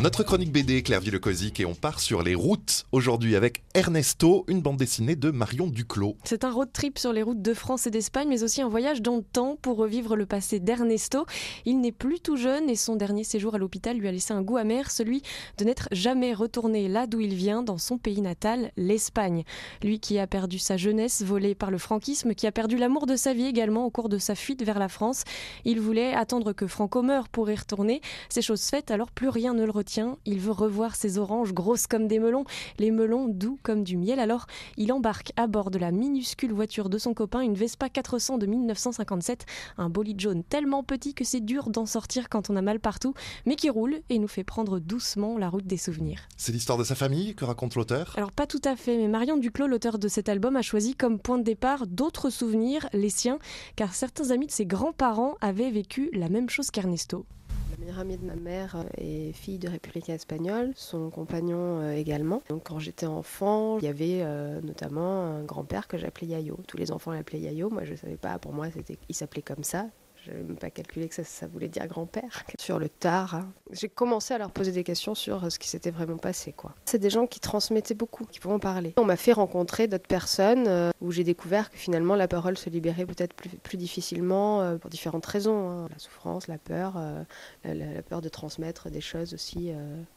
Notre chronique BD, Claire Villecozic, et on part sur les routes aujourd'hui avec Ernesto, une bande dessinée de Marion Duclos. C'est un road trip sur les routes de France et d'Espagne, mais aussi un voyage dans le temps pour revivre le passé d'Ernesto. Il n'est plus tout jeune et son dernier séjour à l'hôpital lui a laissé un goût amer, celui de n'être jamais retourné là d'où il vient, dans son pays natal, l'Espagne. Lui qui a perdu sa jeunesse volée par le franquisme, qui a perdu l'amour de sa vie également au cours de sa fuite vers la France. Il voulait attendre que Franco meure pour y retourner. Ces choses faites, alors plus rien ne le retient il veut revoir ses oranges grosses comme des melons, les melons doux comme du miel. Alors il embarque à bord de la minuscule voiture de son copain, une Vespa 400 de 1957, un bolide jaune tellement petit que c'est dur d'en sortir quand on a mal partout, mais qui roule et nous fait prendre doucement la route des souvenirs. C'est l'histoire de sa famille que raconte l'auteur? Alors pas tout à fait, mais Marion Duclos, l'auteur de cet album, a choisi comme point de départ d'autres souvenirs, les siens, car certains amis de ses grands-parents avaient vécu la même chose qu'Ernesto. Meilleure amie de ma mère est fille de républicain espagnol, son compagnon euh, également. Donc quand j'étais enfant, il y avait euh, notamment un grand-père que j'appelais Yayo. Tous les enfants l'appelaient Yayo, moi je ne savais pas, pour moi c'était, il s'appelait comme ça. Je n'avais même pas calculé que ça, voulait dire grand-père. Sur le tard, hein. j'ai commencé à leur poser des questions sur euh, ce qui s'était vraiment passé. C'est des gens qui transmettaient beaucoup, qui pouvaient en parler. On m'a fait rencontrer d'autres personnes euh, où j'ai découvert que finalement la parole se libérait peut-être plus, difficilement euh, pour différentes raisons. Hein. La souffrance, la peur, la, peur de transmettre des choses aussi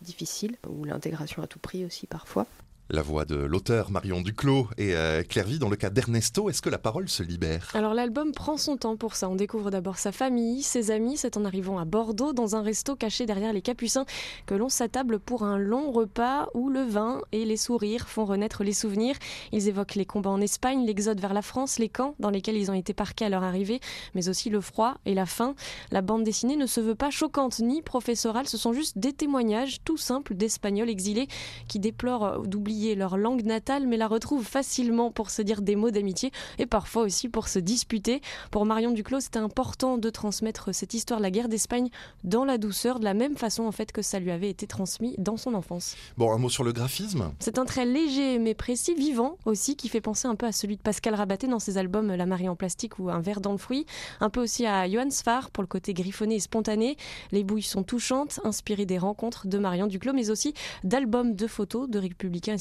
difficiles, ou l'intégration à tout prix aussi parfois. La voix de l'auteur Marion Duclos et euh, Claire Vie, dans le cas d'Ernesto, est-ce que la parole se libère? Alors l'album prend son temps pour ça. On découvre d'abord sa famille, ses amis. C'est en arrivant à Bordeaux, dans un resto caché derrière les Capucins, que l'on s'attable pour un long repas où le vin et les sourires font renaître les souvenirs. Ils évoquent les combats en Espagne, l'exode vers la France, les camps dans lesquels ils ont été parqués à leur arrivée, mais aussi le froid et la faim. La bande dessinée ne se veut pas choquante ni professorale, ce sont juste des témoignages tout simples d'Espagnols exilés qui déplorent d'oublier leur langue natale, mais la retrouvent facilement pour se dire des mots d'amitié et parfois aussi pour se disputer. Pour Marion Duclos, c'était important de transmettre cette histoire de la guerre d'Espagne dans la douceur, de la même façon en fait que ça lui avait été transmis dans son enfance. Bon, un mot sur le graphisme. C'est un trait léger mais précis, vivant aussi, qui fait penser un peu à celui de Pascal Rabaté dans ses albums La Marie en plastique ou Un verre dans le fruit, un peu aussi à Johann Sfar pour le côté griffonné et spontané. Les bouilles sont touchantes, inspirées des rencontres de Marion Duclos, mais aussi d'albums de photos de républicains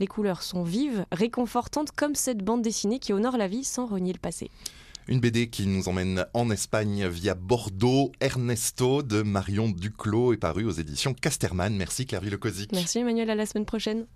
les couleurs sont vives, réconfortantes comme cette bande dessinée qui honore la vie sans renier le passé. Une BD qui nous emmène en Espagne via Bordeaux. Ernesto de Marion Duclos est paru aux éditions Casterman. Merci Claire Villecozic. Merci Emmanuel, à la semaine prochaine.